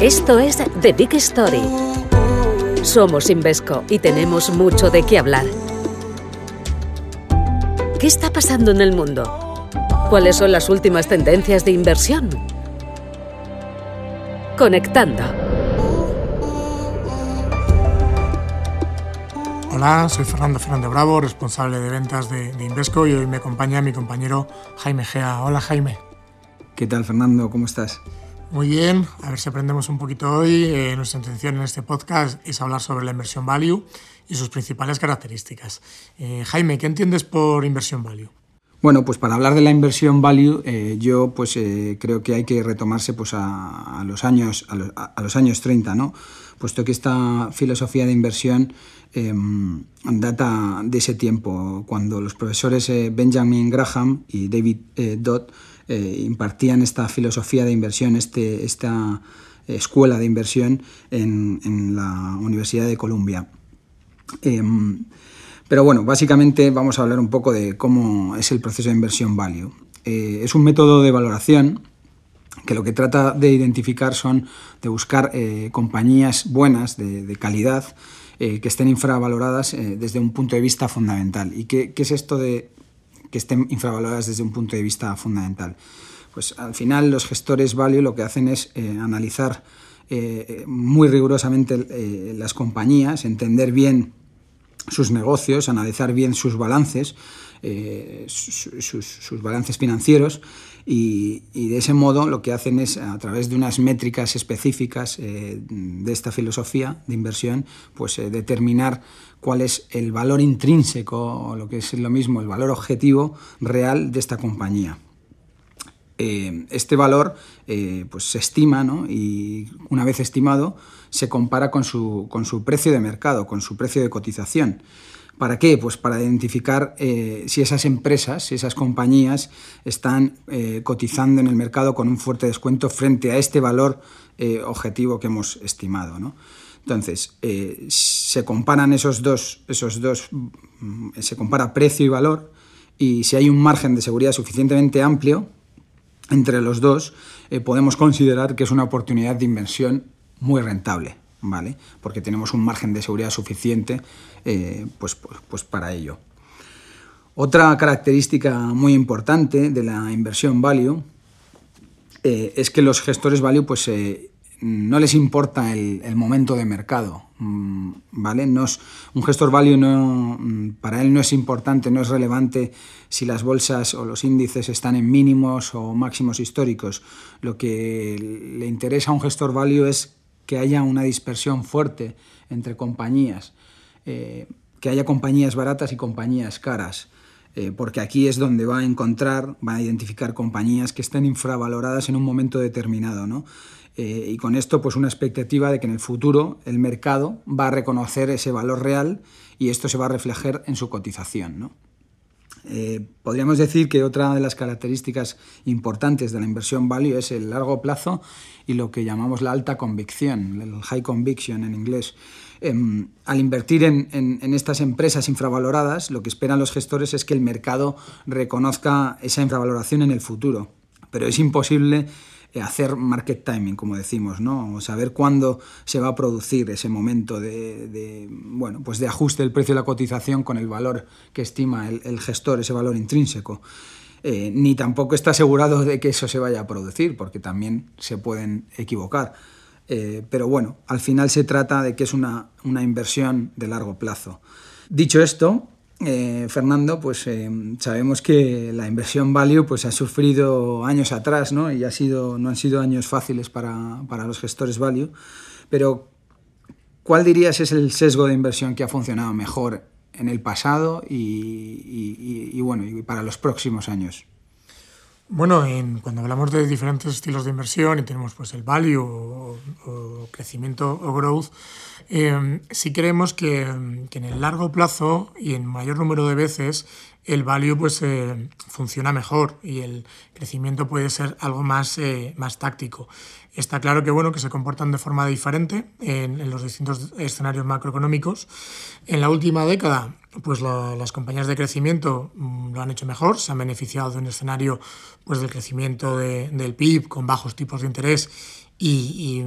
Esto es The Big Story. Somos Invesco y tenemos mucho de qué hablar. ¿Qué está pasando en el mundo? ¿Cuáles son las últimas tendencias de inversión? Conectando. Hola, soy Fernando Fernández Bravo, responsable de ventas de, Invesco y hoy me acompaña mi compañero Jaime Gea. Hola Jaime. ¿Qué tal Fernando? ¿Cómo estás? Muy bien, a ver si aprendemos un poquito hoy. Eh, nuestra intención en este podcast es hablar sobre la inversión value y sus principales características. Eh, Jaime, ¿qué entiendes por inversión value? Bueno, pues para hablar de la inversión value, eh, yo pues creo que hay que retomarse pues a, los años a los, años 30, ¿no? Puesto que esta filosofía de inversión em, data de ese tiempo, cuando los profesores Benjamin Graham y David Dodd eh, impartían esta filosofía de inversión, este, esta escuela de inversión en, la Universidad de Columbia. Em, pero bueno, básicamente vamos a hablar un poco de cómo es el proceso de inversión value. Eh, es un método de valoración que lo que trata de identificar son de buscar eh, compañías buenas, de, calidad, que estén infravaloradas desde un punto de vista fundamental. ¿Y qué es esto de que estén infravaloradas desde un punto de vista fundamental. Pues al final los gestores value lo que hacen es eh, analizar eh, muy rigurosamente eh, las compañías, entender bien sus negocios, analizar bien sus balances, sus, balances financieros y, de ese modo lo que hacen es, a través de unas métricas específicas de esta filosofía de inversión, pues determinar cuál es el valor intrínseco, o lo que es lo mismo, el valor objetivo real de esta compañía. Eh, este valor eh, pues se estima y una vez estimado se compara con su, con su, precio de mercado, con su precio de cotización. ¿Para qué? Pues para identificar eh, si esas empresas, si esas compañías están cotizando en el mercado con un fuerte descuento frente a este valor objetivo que hemos estimado. Entonces, eh, se comparan esos dos, esos dos, mm, se compara precio y valor, y si hay un margen de seguridad suficientemente amplio entre los dos, eh, podemos considerar que es una oportunidad de inversión muy rentable, ¿vale? Porque tenemos un margen de seguridad suficiente eh, pues, pues, pues, para ello. Otra característica muy importante de la inversión value es que los gestores value pues, no les importa el, momento de mercado, mm, ¿vale? No un gestor value no, mm, para él no es importante, no es relevante si las bolsas o los índices están en mínimos o máximos históricos. Lo que le interesa a un gestor value es que haya una dispersión fuerte entre compañías, eh, que haya compañías baratas y compañías caras. Eh, porque aquí es donde va a encontrar, va a identificar compañías que estén infravaloradas en un momento determinado. ¿no? Eh, y con esto, pues una expectativa de que en el futuro el mercado va a reconocer ese valor real y esto se va a reflejar en su cotización. Eh, podríamos decir que otra de las características importantes de la inversión value es el largo plazo y lo que llamamos la alta convicción, el high conviction en inglés. Em, al invertir en, en, estas empresas infravaloradas, lo que esperan los gestores es que el mercado reconozca esa infravaloración en el futuro. Pero es imposible hacer market timing, como decimos, ¿no? saber cuándo se va a producir ese momento de, bueno, pues de ajuste del precio de la cotización con el valor que estima el, gestor, ese valor intrínseco. Eh, ni tampoco está asegurado de que eso se vaya a producir, porque también se pueden equivocar. Eh, pero bueno, al final se trata de que es una, una inversión de largo plazo. Dicho esto, eh, Fernando, pues eh, sabemos que la inversión value pues, ha sufrido años atrás ¿no? y ha sido, no han sido años fáciles para, los gestores value, pero ¿cuál dirías es el sesgo de inversión que ha funcionado mejor en el pasado y, bueno, y para los próximos años? Bueno, cuando hablamos de diferentes estilos de inversión y tenemos pues el value o, crecimiento o growth, eh, sí creemos que, en el largo plazo y en mayor número de veces el value pues eh, funciona mejor y el crecimiento puede ser algo más, eh, más táctico. Está claro que, bueno, que se comportan de forma diferente en, los distintos escenarios macroeconómicos. En la última década, pues las compañías de crecimiento mm, lo han hecho mejor, se han beneficiado de un escenario pues, del crecimiento del PIB con bajos tipos de interés y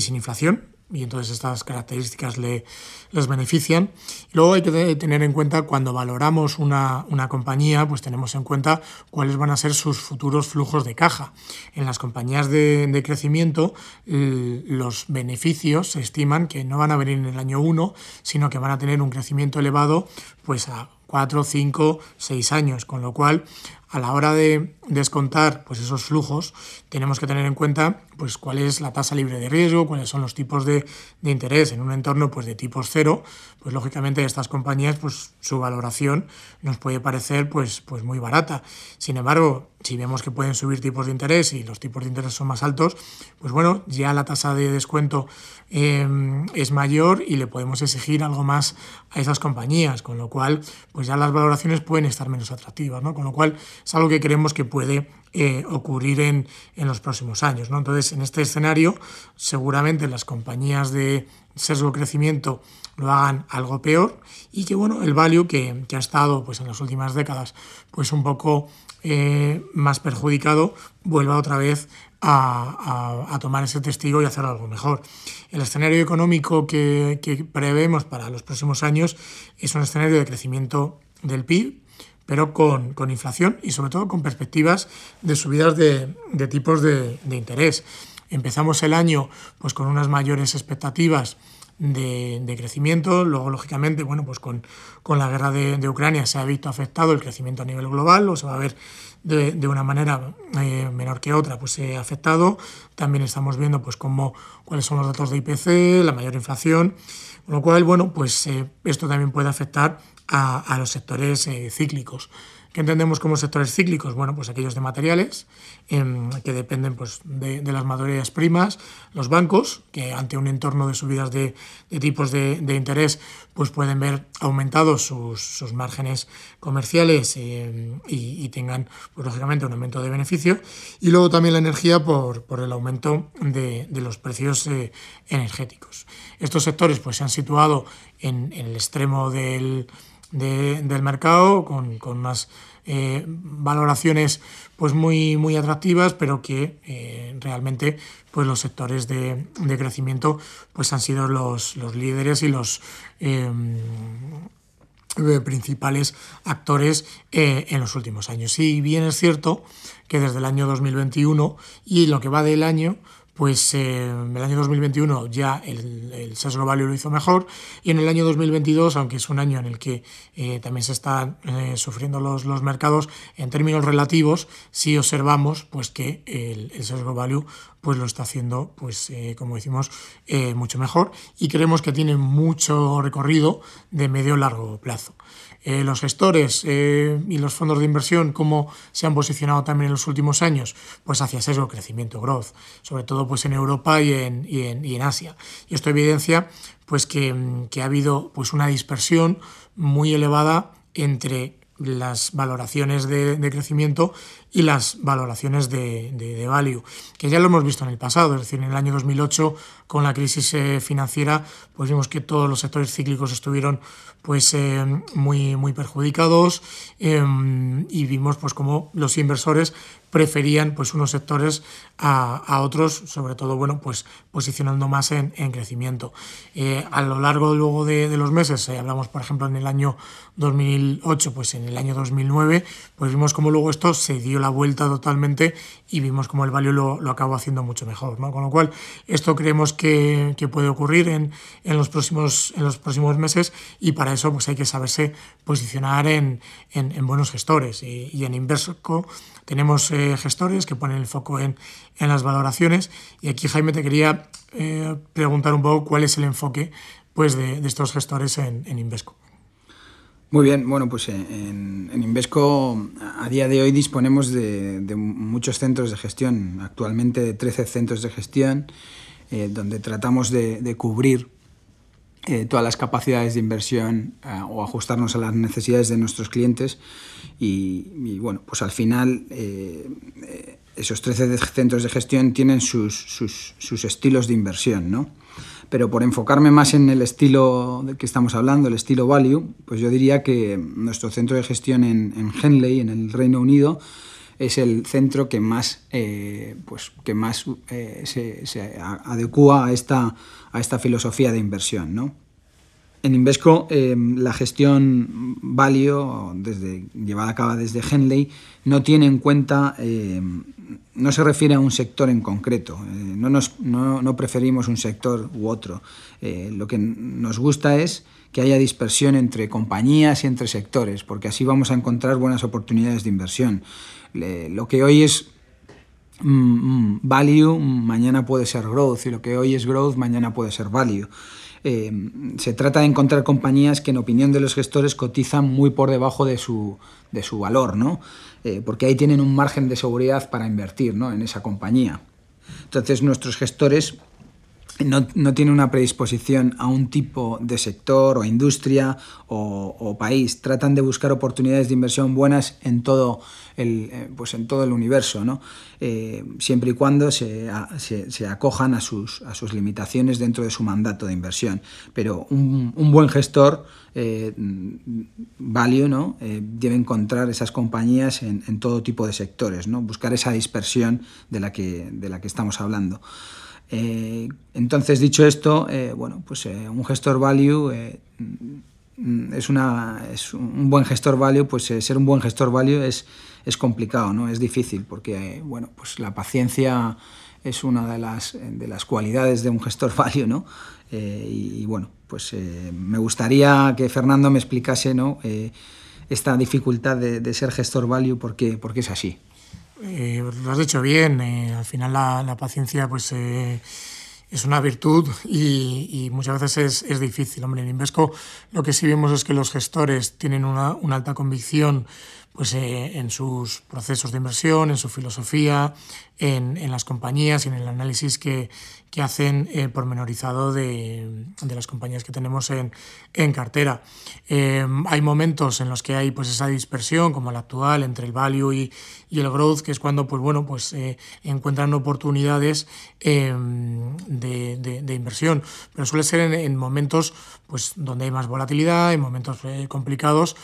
sin inflación, y entonces estas características le, les benefician. Luego hay que tener en cuenta cuando valoramos una, una, compañía, pues tenemos en cuenta cuáles van a ser sus futuros flujos de caja. En las compañías de, de crecimiento los beneficios se estiman que no van a venir en el año 1, sino que van a tener un crecimiento elevado pues a 4, 5, 6 años, con lo cual a la hora de descontar pues, esos flujos, tenemos que tener en cuenta pues, cuál es la tasa libre de riesgo, cuáles son los tipos de, de interés en un entorno pues, de tipos cero, pues lógicamente estas compañías, pues, su valoración nos puede parecer pues, pues, muy barata. Sin embargo, si vemos que pueden subir tipos de interés y los tipos de interés son más altos, pues bueno, ya la tasa de descuento em, es mayor y le podemos exigir algo más a esas compañías, con lo cual pues ya las valoraciones pueden estar menos atractivas, ¿no? Con lo cual es algo que creemos que puede eh, ocurrir en, en, los próximos años, ¿no? Entonces, en este escenario, seguramente las compañías de sesgo crecimiento lo hagan algo peor y que bueno, el value que, que ha estado pues en las últimas décadas pues un poco eh, más perjudicado vuelva otra vez a, tomar ese testigo y hacer algo mejor. El escenario económico que, prevemos para los próximos años es un escenario de crecimiento del PIB, pero con, inflación y sobre todo con perspectivas de subidas de, tipos de, interés. Empezamos el año pues, con unas mayores expectativas de, crecimiento. Luego, lógicamente, bueno, pues con, con la guerra de, Ucrania se ha visto afectado el crecimiento a nivel global, o se va a ver de, de una manera eh, menor que otra, pues se ha afectado. También estamos viendo pues cómo, cuáles son los datos de IPC, la mayor inflación, con lo cual, bueno, pues eh, esto también puede afectar a, a los sectores eh, cíclicos. ¿Qué entendemos como sectores cíclicos? Bueno, pues aquellos de materiales, em, que dependen pues, de, las materias primas, los bancos, que ante un entorno de subidas de, tipos de, interés, pues pueden ver aumentados sus, márgenes comerciales em, y, tengan, pues, lógicamente, un aumento de beneficio. Y luego también la energía por, el aumento de, los precios eh, energéticos. Estos sectores pues, se han situado en el extremo del del mercado, con, con unas eh, valoraciones pues muy, muy atractivas, pero que eh, realmente pues los sectores de, de, crecimiento pues han sido los, los líderes y los em, principales actores eh, en los últimos años. Si bien es cierto que desde el año 2021 y lo que va del año, pues eh, en el año 2021 ya el, el sesgo value lo hizo mejor y en el año 2022, aunque es un año en el que eh, también se están eh, sufriendo los, los, mercados, en términos relativos sí observamos pues que el, el sesgo value pues lo está haciendo, pues como decimos, mucho mejor y creemos que tiene mucho recorrido de medio largo plazo. Eh, los gestores eh, y los fondos de inversión, cómo se han posicionado también en los últimos años, pues hacia sesgo crecimiento, growth, sobre todo pues en Europa y en, y en, Asia. Y esto evidencia pues que, que, ha habido pues una dispersión muy elevada entre las valoraciones de crecimiento y las valoraciones de, de, value, que ya lo hemos visto en el pasado, es decir, en el año 2008 con la crisis eh, financiera, pues vimos que todos los sectores cíclicos estuvieron pues eh, muy, muy perjudicados eh, y vimos pues como los inversores preferían pues unos sectores a, a otros, sobre todo bueno pues posicionando más en, en crecimiento. a lo largo luego de, de los meses, hablamos por ejemplo en el año 2008, pues en el año 2009, pues vimos como luego esto se dio la vuelta totalmente y vimos como el value lo, lo acabó haciendo mucho mejor. ¿no? Con lo cual, esto creemos que, que puede ocurrir en, en, los próximos, en los próximos meses y para eso pues hay que saberse posicionar en, en, en buenos gestores. Y, en Inversco tenemos eh, gestores que ponen el foco en, en, las valoraciones y aquí Jaime te quería eh, preguntar un poco cuál es el enfoque pues, de, de estos gestores en, en Invesco. Muy bien, bueno, pues en, en, Invesco a día de hoy disponemos de, muchos centros de gestión, actualmente de 13 centros de gestión, eh, donde tratamos de, cubrir eh, todas las capacidades de inversión eh, o ajustarnos a las necesidades de nuestros clientes y, bueno, pues al final eh, esos 13 centros de gestión tienen sus, sus, estilos de inversión, ¿no? Pero por enfocarme más en el estilo del que estamos hablando, el estilo value, pues yo diría que nuestro centro de gestión en, en Henley, en el Reino Unido, es el centro que más, pues, que más se, se, adecua a esta, a esta filosofía de inversión. ¿no? En Invesco, em, la gestión value, llevada a cabo desde Henley, no tiene en cuenta, em, no se refiere a un sector en concreto. Eh, no, preferimos un sector u otro. Eh, lo que nos gusta es que haya dispersión entre compañías y entre sectores, porque así vamos a encontrar buenas oportunidades de inversión. lo que hoy es Mm, mm, value mañana puede ser growth y lo que hoy es growth mañana puede ser value. Eh, se trata de encontrar compañías que en opinión de los gestores cotizan muy por debajo de su, de su valor, ¿no? Eh, porque ahí tienen un margen de seguridad para invertir ¿no? en esa compañía. Entonces nuestros gestores no, no, tiene una predisposición a un tipo de sector o industria o, país. Tratan de buscar oportunidades de inversión buenas en todo el, eh, pues en todo el universo, ¿no? Eh, siempre y cuando se, se, acojan a sus, a sus limitaciones dentro de su mandato de inversión. Pero un, buen gestor, eh, value, ¿no? debe encontrar esas compañías en, en, todo tipo de sectores, ¿no? buscar esa dispersión de la que, de la que estamos hablando. Eh, entonces, dicho esto, eh, bueno, pues eh, un gestor value mm, es, una, es un buen gestor value, pues ser un buen gestor value es, es complicado, ¿no? Es difícil porque, bueno, pues la paciencia es una de las, de las cualidades de un gestor value, ¿no? y, bueno, pues me gustaría que Fernando me explicase, ¿no? esta dificultad de, ser gestor value porque, porque es así. Eh, lo has dicho bien, eh, al final la, la paciencia pues eh, es una virtud y, y muchas veces es, es, difícil. Hombre, en Invesco lo que sí vemos es que los gestores tienen una, una alta convicción pues, eh, en sus procesos de inversión, en su filosofía, en, en las compañías y en el análisis que, que hacen eh, pormenorizado de, de, las compañías que tenemos en, en cartera. Eh, hay momentos en los que hay pues, esa dispersión, como la actual, entre el value y, y el growth, que es cuando pues, bueno, pues, eh, encuentran oportunidades em, de, de, de, inversión, pero suele ser en, en, momentos pues, donde hay más volatilidad, en momentos eh, complicados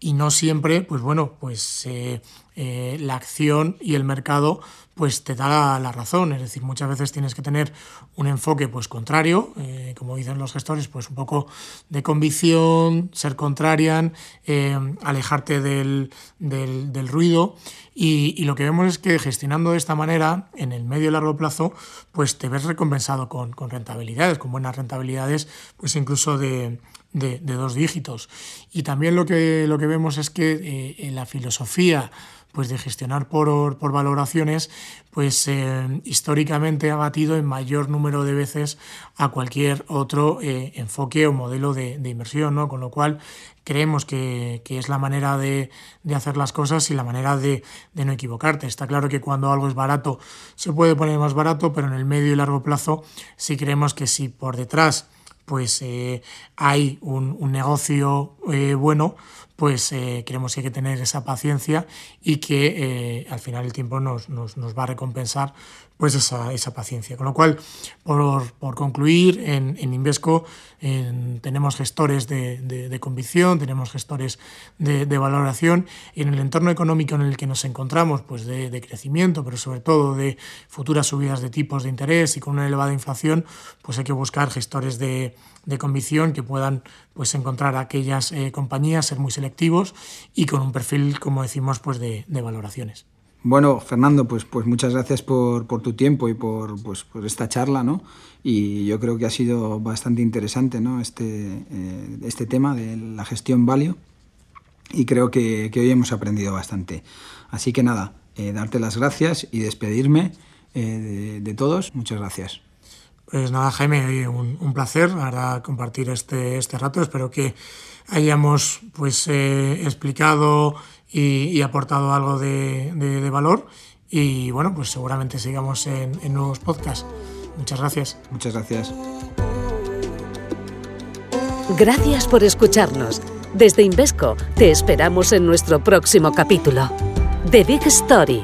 y no siempre, pues bueno, pues eh, eh, la acción y el mercado pues te da la, razón, es decir, muchas veces tienes que tener un enfoque pues contrario, eh, como dicen los gestores, pues un poco de convicción, ser contrarian, eh, alejarte del, del, ruido y, lo que vemos es que gestionando de esta manera, en el medio y largo plazo, pues te ves recompensado con, con rentabilidades, con buenas rentabilidades, pues incluso de, de, dos dígitos. Y también lo que, lo que vemos es que la filosofía pues de gestionar por, por valoraciones, pues eh, históricamente ha batido en mayor número de veces a cualquier otro eh, enfoque o modelo de, inversión, ¿no? Con lo cual creemos que, que es la manera de, de, hacer las cosas y la manera de, de, no equivocarte. Está claro que cuando algo es barato se puede poner más barato, pero en el medio y largo plazo sí creemos que si por detrás pues eh, hay un, un negocio bueno, pues eh, creemos que hay que tener esa paciencia y que eh, al final el tiempo nos, nos, nos, va a recompensar pues esa, esa paciencia. Con lo cual, por, por concluir, en, en Invesco en, tenemos gestores de, de, convicción, tenemos gestores de, valoración y en el entorno económico en el que nos encontramos, pues de, de crecimiento, pero sobre todo de futuras subidas de tipos de interés y con una elevada inflación, pues hay que buscar gestores de, de convicción que puedan pues encontrar aquellas eh, compañías, ser muy selectivos y con un perfil, como decimos, pues de, de valoraciones. Bueno, Fernando, pues, pues muchas gracias por, por tu tiempo y por, pues, por, esta charla, ¿no? Y yo creo que ha sido bastante interesante, ¿no? Este, eh, este tema de la gestión value y creo que, que, hoy hemos aprendido bastante. Así que nada, eh, darte las gracias y despedirme de, de todos. Muchas gracias. Pues nada, Jaime, un, un placer, la verdad, compartir este, este rato. Espero que hayamos pues eh, explicado y, y, aportado algo de, de, de, valor. Y bueno, pues seguramente sigamos en, en nuevos podcasts. Muchas gracias. Muchas gracias. Gracias por escucharnos. Desde Invesco te esperamos en nuestro próximo capítulo. The Big Story